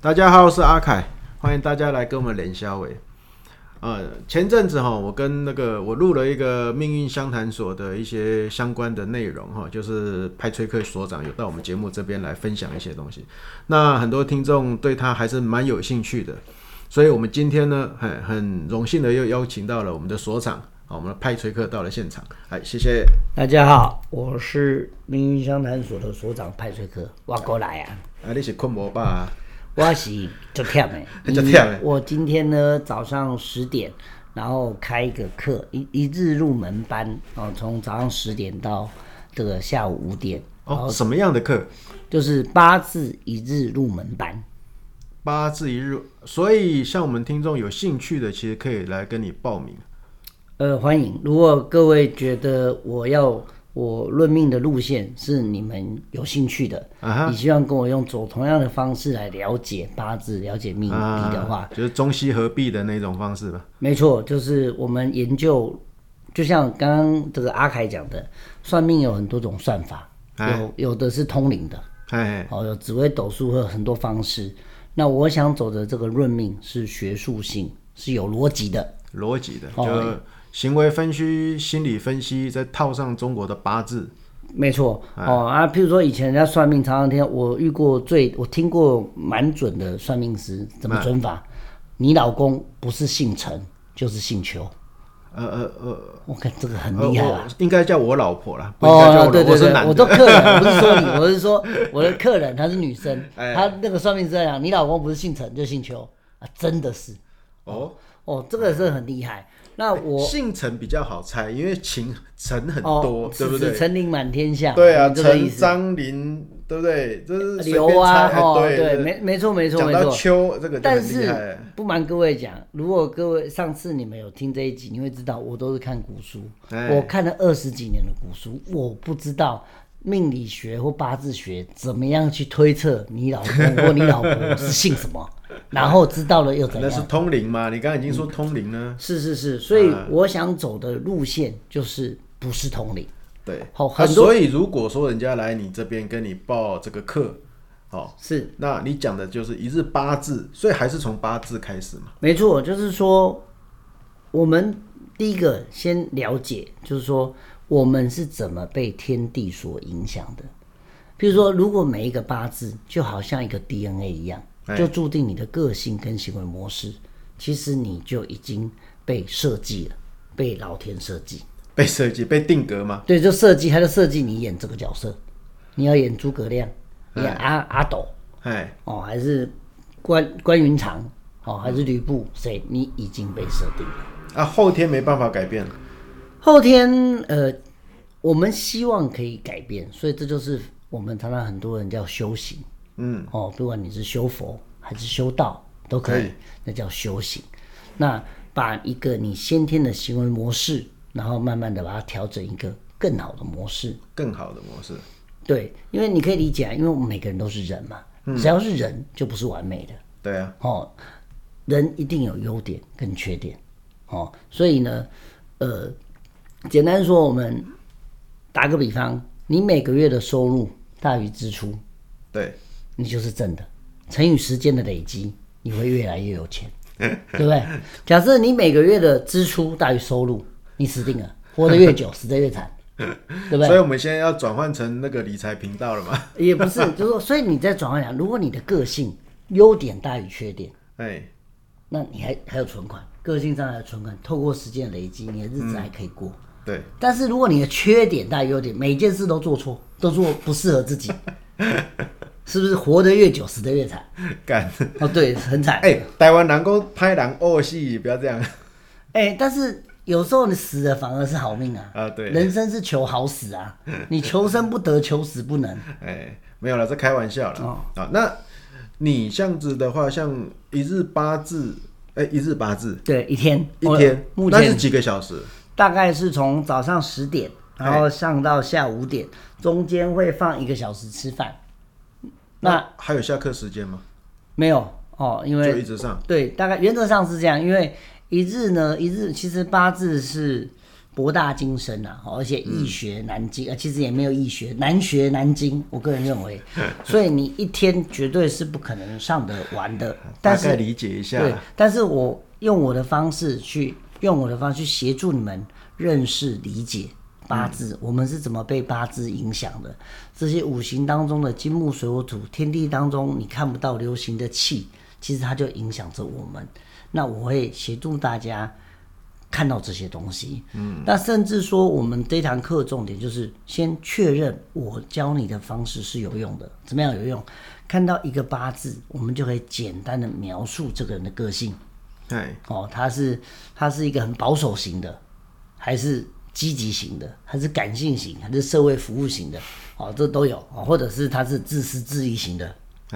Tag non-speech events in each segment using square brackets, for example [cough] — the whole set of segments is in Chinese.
大家好，我是阿凯，欢迎大家来跟我们连销诶。呃，前阵子哈，我跟那个我录了一个命运相谈所的一些相关的内容哈，就是派崔克所长有到我们节目这边来分享一些东西。那很多听众对他还是蛮有兴趣的，所以我们今天呢，很很荣幸的又邀请到了我们的所长，好，我们的派崔克到了现场，哎，谢谢大家好，我是命运相谈所的所长派崔克，我过来啊，啊，你是困无吧啊？我是就忝的，就忝的。[laughs] 我今天呢早上十点，然后开一个课，一一日入门班哦，从早上十点到这个下午五点。哦，什么样的课？就是八字一日入门班。八字一日，所以像我们听众有兴趣的，其实可以来跟你报名。呃，欢迎。如果各位觉得我要。我论命的路线是你们有兴趣的，你、uh. 希望跟我用走同样的方式来了解八字、了解命理的话，uh. 就是中西合璧的那种方式吧。没错，就是我们研究，就像刚刚这个阿凯讲的，算命有很多种算法，uh. 有有的是通灵的，哎、uh，huh. 哦，有紫微斗数，会有很多方式。那我想走的这个论命是学术性，是有逻辑的，逻辑的，就。行为分析、心理分析，再套上中国的八字，没错、哎、哦啊。譬如说，以前人家算命，常常听我遇过最我听过蛮准的算命师，怎么准法？哎、你老公不是姓陈就是姓邱。呃呃呃，我看这个很厉害啊，应该叫我老婆啦。哦，对对对，我都客人，我不是说你，我是说我的客人，她是女生，哎、她那个算命师这样，你老公不是姓陈就姓邱啊，真的是哦哦，这个是很厉害。那我姓陈比较好猜，因为秦陈很多，哦、对不对？陈林满天下。对啊，陈张林，对不对？这是刘啊，哦，对，对，没没错没错没错。讲到邱这个，但是不瞒各位讲，如果各位上次你们有听这一集，你会知道我都是看古书，哎、我看了二十几年的古书，我不知道。命理学或八字学怎么样去推测你老公或你老婆是姓什么？然后知道了又怎样？那是通灵吗？你刚刚已经说通灵呢、嗯？是是是，所以我想走的路线就是不是通灵。对，好，很多、啊。所以如果说人家来你这边跟你报这个课，哦，是，那你讲的就是一日八字，所以还是从八字开始嘛？没错，就是说我们第一个先了解，就是说。我们是怎么被天地所影响的？比如说，如果每一个八字就好像一个 DNA 一样，就注定你的个性跟行为模式，其实你就已经被设计了，被老天设计，被设计，被定格吗？对，就设计，他就设计你演这个角色，你要演诸葛亮，演阿阿斗，哎，哦，还是关关云长，哦，还是吕布，谁？你已经被设定了。啊，后天没办法改变。后天，呃，我们希望可以改变，所以这就是我们常常很多人叫修行，嗯，哦，不管你是修佛还是修道都可以，那叫修行。那把一个你先天的行为模式，然后慢慢的把它调整一个更好的模式，更好的模式。对，因为你可以理解啊，因为我们每个人都是人嘛，嗯、只要是人就不是完美的，对啊，哦，人一定有优点跟缺点，哦，所以呢，呃。简单说，我们打个比方，你每个月的收入大于支出，对，你就是正的，乘以时间的累积，你会越来越有钱，对不对？[laughs] 假设你每个月的支出大于收入，你死定了，活得越久，死得越惨，对不对？[laughs] 所以我们现在要转换成那个理财频道了嘛？[laughs] 也不是，就是说，所以你在转换讲，如果你的个性优点大于缺点，哎，那你还还有存款，个性上还有存款，透过时间累积，你的日子还可以过。嗯对，但是如果你的缺点大于优点，每件事都做错，都做不适合自己，是不是活得越久，死得越惨？干哦，对，很惨。哎、欸，台湾人工拍人恶戏，不要这样。哎、欸，但是有时候你死了反而是好命啊。啊，对，人生是求好死啊，你求生不得，求死不能。哎、欸，没有了，这开玩笑了。哦，啊，那你这样子的话，像一日八字，哎、欸，一日八字，对，一天一天，目前那是几个小时？大概是从早上十点，然后上到下午五点，中间会放一个小时吃饭。那，那还有下课时间吗？没有哦，因为就一直上。对，大概原则上是这样，因为一日呢，一日其实八字是博大精深啊，而且易学难精，啊、嗯，其实也没有易学，难学难精。我个人认为，[laughs] 所以你一天绝对是不可能上得完的。大概理解一下。对，但是我用我的方式去，用我的方式去协助你们认识理解八字，嗯，我们是怎么被八字影响的？这些五行当中的金木水火土，天地当中你看不到流行的气，其实它就影响着我们。那我会协助大家。看到这些东西，嗯，那甚至说，我们这堂课重点就是先确认我教你的方式是有用的。怎么样有用？看到一个八字，我们就可以简单的描述这个人的个性。对，哦，他是他是一个很保守型的，还是积极型的，还是感性型，还是社会服务型的？哦，这都有哦，或者是他是自私自利型的，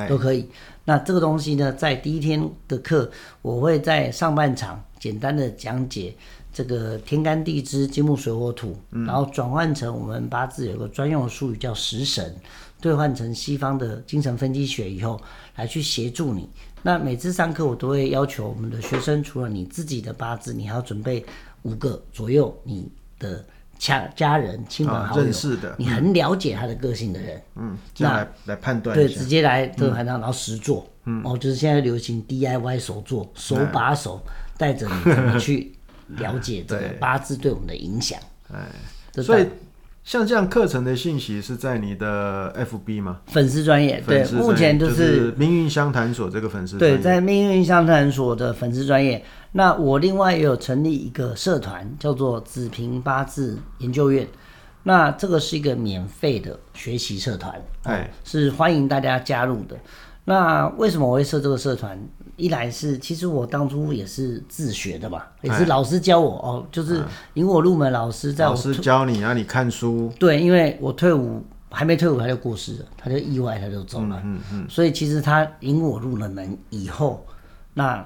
都可以。那这个东西呢，在第一天的课，我会在上半场。简单的讲解这个天干地支金木水火土，嗯、然后转换成我们八字有个专用的术语叫食神，兑换成西方的精神分析学以后，来去协助你。那每次上课我都会要求我们的学生，除了你自己的八字，你还要准备五个左右你的家家人、亲朋好友、认识的，你很了解他的个性的人，嗯，那来来判断，对，直接来这个判断，然后实做，嗯，哦，就是现在流行 DIY 手做，手把手。带着你怎么去了解这个 [laughs] 八字对我们的影响？哎，所以像这样课程的信息是在你的 FB 吗？粉丝专业，对，目前就是、就是、命运相谈所这个粉丝。对，在命运相谈所的粉丝专业。那我另外也有成立一个社团，叫做子平八字研究院。那这个是一个免费的学习社团，哎、嗯，是欢迎大家加入的。那为什么我会设这个社团？一来是，其实我当初也是自学的嘛，也是老师教我哦，就是引我入门老师在我，老师教你啊，你看书。对，因为我退伍还没退伍他就过世了，他就意外他就走了，嗯嗯，嗯，所以其实他引我入了门以后，那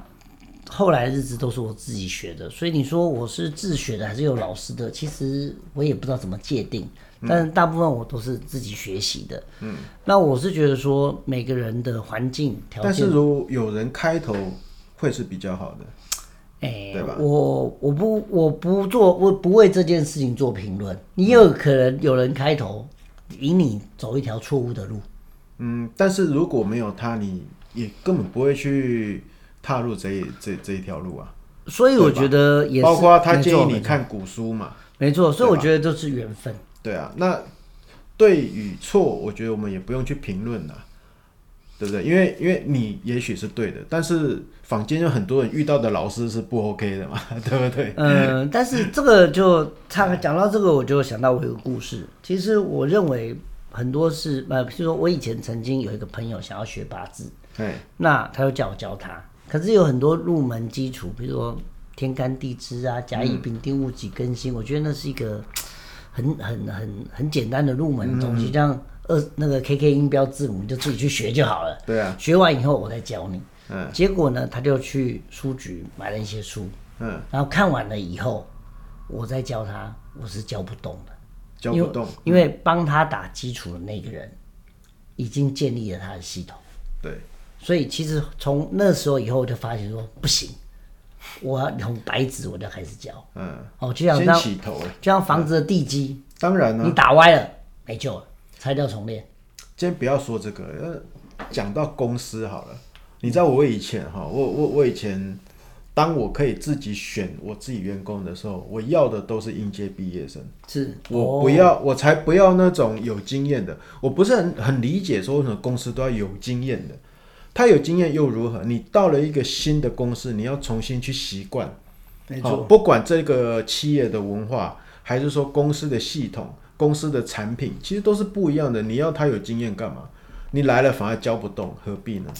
后来的日子都是我自己学的，所以你说我是自学的还是有老师的，其实我也不知道怎么界定。但是大部分我都是自己学习的。嗯，那我是觉得说每个人的环境条件，但是如有人开头会是比较好的，哎、欸，对吧？我我不我不做我不为这件事情做评论。你有可能有人开头引你走一条错误的路。嗯，但是如果没有他，你也根本不会去踏入这一这这一条路啊。所以我觉得也是，包括他建议你看古书嘛，没错。所以我觉得都是缘分。对啊，那对与错，我觉得我们也不用去评论了，对不对？因为因为你也许是对的，但是坊间有很多人遇到的老师是不 OK 的嘛，[laughs] 对不对？嗯，但是这个就他讲到这个，我就想到我有个故事。其实我认为很多是呃，譬如说我以前曾经有一个朋友想要学八字，对，那他就叫我教他，可是有很多入门基础，比如说天干地支啊、甲乙丙丁戊己庚辛，我觉得那是一个。很很很很简单的入门的东西，这样二那个 KK 音标字母，你就自己去学就好了。对啊，学完以后我再教你。嗯，结果呢，他就去书局买了一些书。嗯，然后看完了以后，我再教他，我是教不动的。教不动，因为帮他打基础的那个人已经建立了他的系统。对，所以其实从那时候以后，我就发现说不行。我要从白纸我就开始教，嗯，哦，就像当就像房子的地基，当然了，你打歪了没救了，拆掉重练。今天不要说这个，呃，讲到公司好了，你知道我以前哈，我我我以前，当我可以自己选我自己员工的时候，我要的都是应届毕业生，是。我不要，我才不要那种有经验的，我不是很很理解说为什么公司都要有经验的。他有经验又如何？你到了一个新的公司，你要重新去习惯。没错，不管这个企业的文化，还是说公司的系统、公司的产品，其实都是不一样的。你要他有经验干嘛？你来了反而教不动，何必呢？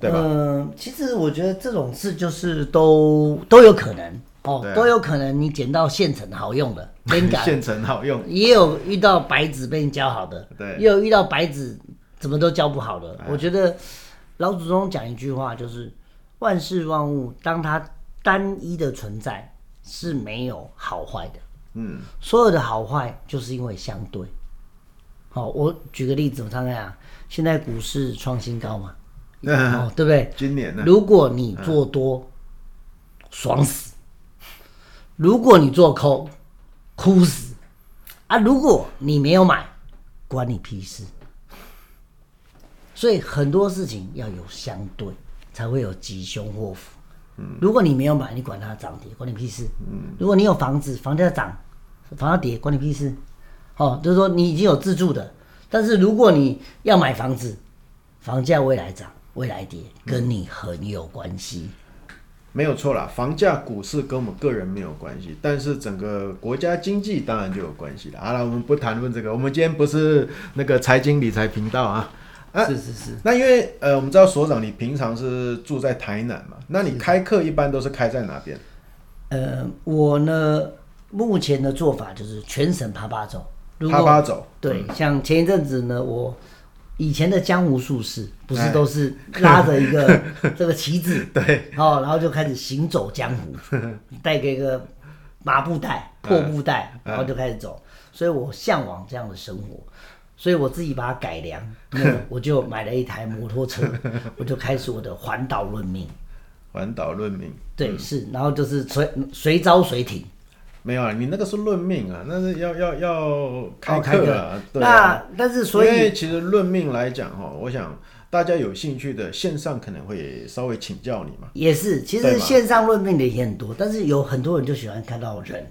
对吧？嗯，其实我觉得这种事就是都都有可能哦，都有可能。你捡到现成好用的，[laughs] 现成好用，也有遇到白纸被你教好的，对，也有遇到白纸怎么都教不好的。我觉得。老祖宗讲一句话，就是万事万物，当它单一的存在是没有好坏的。嗯，所有的好坏就是因为相对。好，我举个例子，我看看啊，现在股市创新高嘛，[laughs] 哦，对不对？今年呢？如果你做多，爽死；如果你做空，哭死啊！如果你没有买，关你屁事。所以很多事情要有相对，才会有吉凶祸福。嗯，如果你没有买，你管它涨跌，关你屁事。嗯，如果你有房子，房价涨，房价跌，关你屁事。哦，就是说你已经有自住的，但是如果你要买房子，房价未来涨，未来跌，跟你很有关系。没有错啦，房价、股市跟我们个人没有关系，但是整个国家经济当然就有关系了。好了，我们不谈论这个，我们今天不是那个财经理财频道啊。啊，是是是。那因为呃，我们知道所长你平常是住在台南嘛，那你开课一般都是开在哪边？呃，我呢，目前的做法就是全省趴趴走。趴趴走。对，嗯、像前一阵子呢，我。以前的江湖术士不是都是拉着一个 [laughs] 这个旗子，对，哦，然后就开始行走江湖，[laughs] 带个一个麻布袋、破布袋，然后就开始走。所以我向往这样的生活，所以我自己把它改良，[laughs] 那我就买了一台摩托车，[laughs] 我就开始我的环岛论命。环岛论命，对，是，然后就是随随招随停。没有啊，你那个是论命啊，那是要要要开课啊。哦、对啊，那但是所以，因为其实论命来讲哈，我想大家有兴趣的线上可能会稍微请教你嘛。也是，其实线上论命的也很多，但是有很多人就喜欢看到人，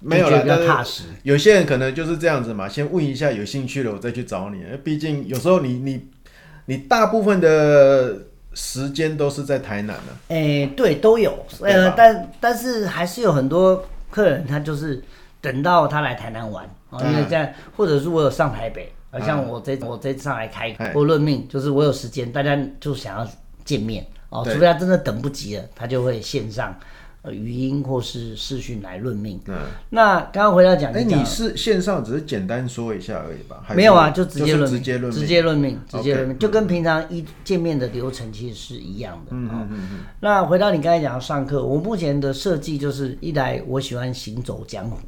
没有了，比较踏实。有些人可能就是这样子嘛，先问一下有兴趣了，我再去找你。毕竟有时候你你你大部分的时间都是在台南呢、啊。哎、欸，对，都有，呃，但但是还是有很多。客人他就是等到他来台南玩啊，因为这样，或者是我有上台北，而像我这我这次上来开或论命，就是我有时间，大家就想要见面哦，除非他真的等不及了，他就会线上语音或是视讯来论命。嗯，那刚刚回到讲，哎，你是线上只是简单说一下而已吧？没有啊，就直接论直接论直接论命，直接论命，就跟平常一见面的流程其实是一样的。嗯嗯嗯。那回到你刚才讲的上课，我目前的设计就是一来我喜欢行走江湖。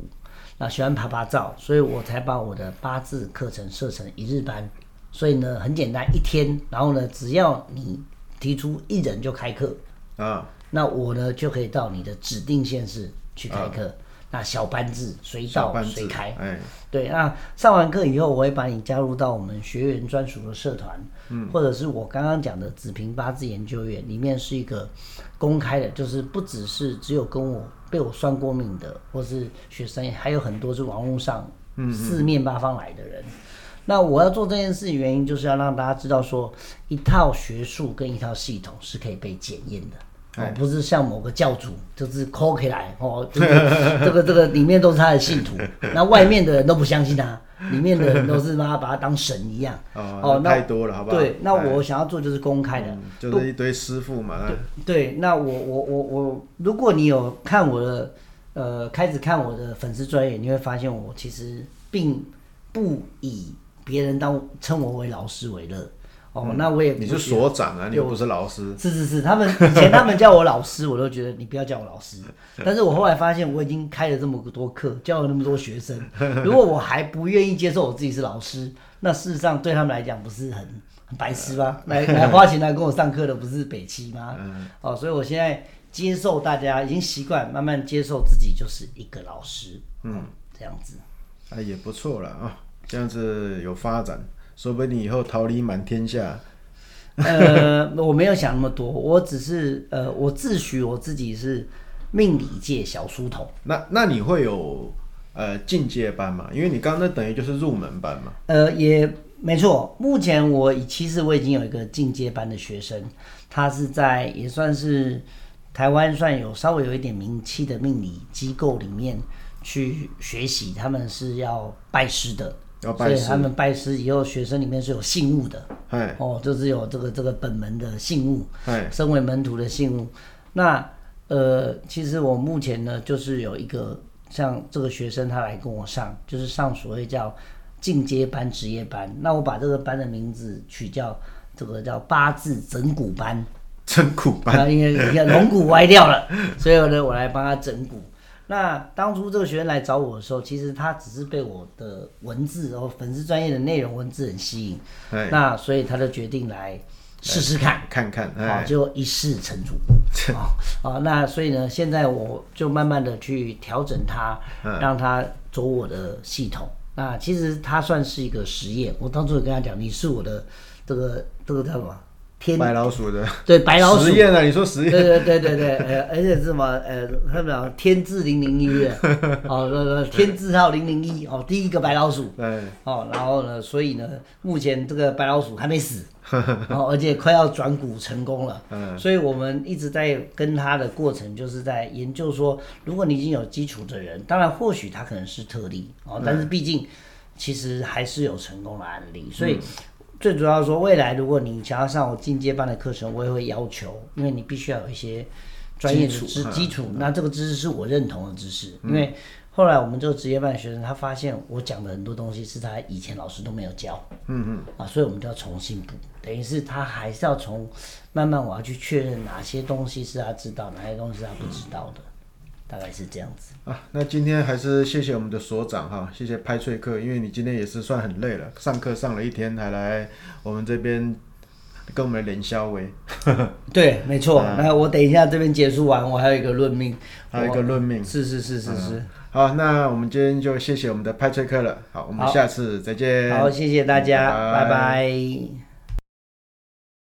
那喜欢拍拍照，所以我才把我的八字课程设成一日班。所以呢，很简单，一天，然后呢，只要你提出一人就开课啊，那我呢就可以到你的指定县市去开课。啊、那小班制，随到随开。哎，对，那上完课以后，我会把你加入到我们学员专属的社团，嗯，或者是我刚刚讲的子平八字研究院里面是一个公开的，就是不只是只有跟我。被我算过命的，或是学生，还有很多是网络上四面八方来的人。嗯嗯，那我要做这件事的原因，就是要让大家知道说，一套学术跟一套系统是可以被检验的。哦，不是像某个教主，就是抠起来哦，[laughs] 这个这个这个里面都是他的信徒，[laughs] 那外面的人都不相信他，里面的人都是把他把他当神一样。哦，那太多了，好不好？对，那我想要做就是公开的，嗯、就是一堆师傅嘛。对，对，那我我我我，如果你有看我的，呃，开始看我的粉丝专业，你会发现我其实并不以别人当称我为老师为乐。哦，那我也你是所长啊，你又不是老师。是是是，他们 [laughs] 以前他们叫我老师，我都觉得你不要叫我老师。[laughs] 但是我后来发现，我已经开了这么多课，教了那么多学生，[laughs] 如果我还不愿意接受我自己是老师，那事实上对他们来讲不是很很白痴吗？来来花钱来跟我上课的不是北七吗？哦，所以我现在接受大家已经习惯，慢慢接受自己就是一个老师。嗯，这样子，哎，也不错了啊，这样子有发展。说不定你以后桃李满天下。呃，[laughs] 我没有想那么多，我只是呃，我自诩我自己是命理界小书童。那那你会有呃进阶班吗？因为你刚刚那等于就是入门班嘛。呃，也没错。目前我其实我已经有一个进阶班的学生，他是在也算是台湾算有稍微有一点名气的命理机构里面去学习，他们是要拜师的。所以他们拜师以后，学生里面是有信物的，哦，就是有这个这个本门的信物，身为门徒的信物。那呃，其实我目前呢，就是有一个像这个学生，他来跟我上，就是上所谓叫进阶班、职业班。那我把这个班的名字取叫这个叫八字整骨班，[laughs] 整骨班，因为你看龙骨歪掉了，所以呢，我来帮他整骨。那当初这个学员来找我的时候，其实他只是被我的文字，然后粉丝专业的内容文字很吸引，那所以他就决定来试试看，看看，好，就一试成主，啊，[laughs] 那所以呢，现在我就慢慢的去调整他，让他走我的系统。那其实他算是一个实验。我当初有跟他讲，你是我的这个这个叫什么？天白老鼠的对白老鼠实验啊，你说实验？对对对对对，呃，而且是什么？呃，他们讲天字零零一，哦，那个天字号零零一，哦，第一个白老鼠，对，哦，然后呢，所以呢，目前这个白老鼠还没死，[laughs] 然后而且快要转股成功了，嗯，所以我们一直在跟他的过程，就是在研究说，如果你已经有基础的人，当然或许他可能是特例，哦，但是毕竟其实还是有成功的案例，所以。最主要说，未来如果你想要上我进阶班的课程，我也会要求，因为你必须要有一些专业的知基础。那这个知识是我认同的知识，嗯、因为后来我们这个职业班的学生，他发现我讲的很多东西是他以前老师都没有教，嗯嗯，啊，所以我们就要重新补，等于是他还是要从慢慢我要去确认哪些东西是他知道，哪些东西是他不知道的。嗯大概是这样子啊，那今天还是谢谢我们的所长哈，谢谢派翠克，因为你今天也是算很累了，上课上了一天，还来我们这边跟我们练肖话。[laughs] [laughs] 对，没错。啊、那我等一下这边结束完，我还有一个论命，还有一个论命。是是是是是、嗯。好，那我们今天就谢谢我们的派翠克了。好，我们下次再见。好，谢谢大家，嗯、拜拜。拜拜。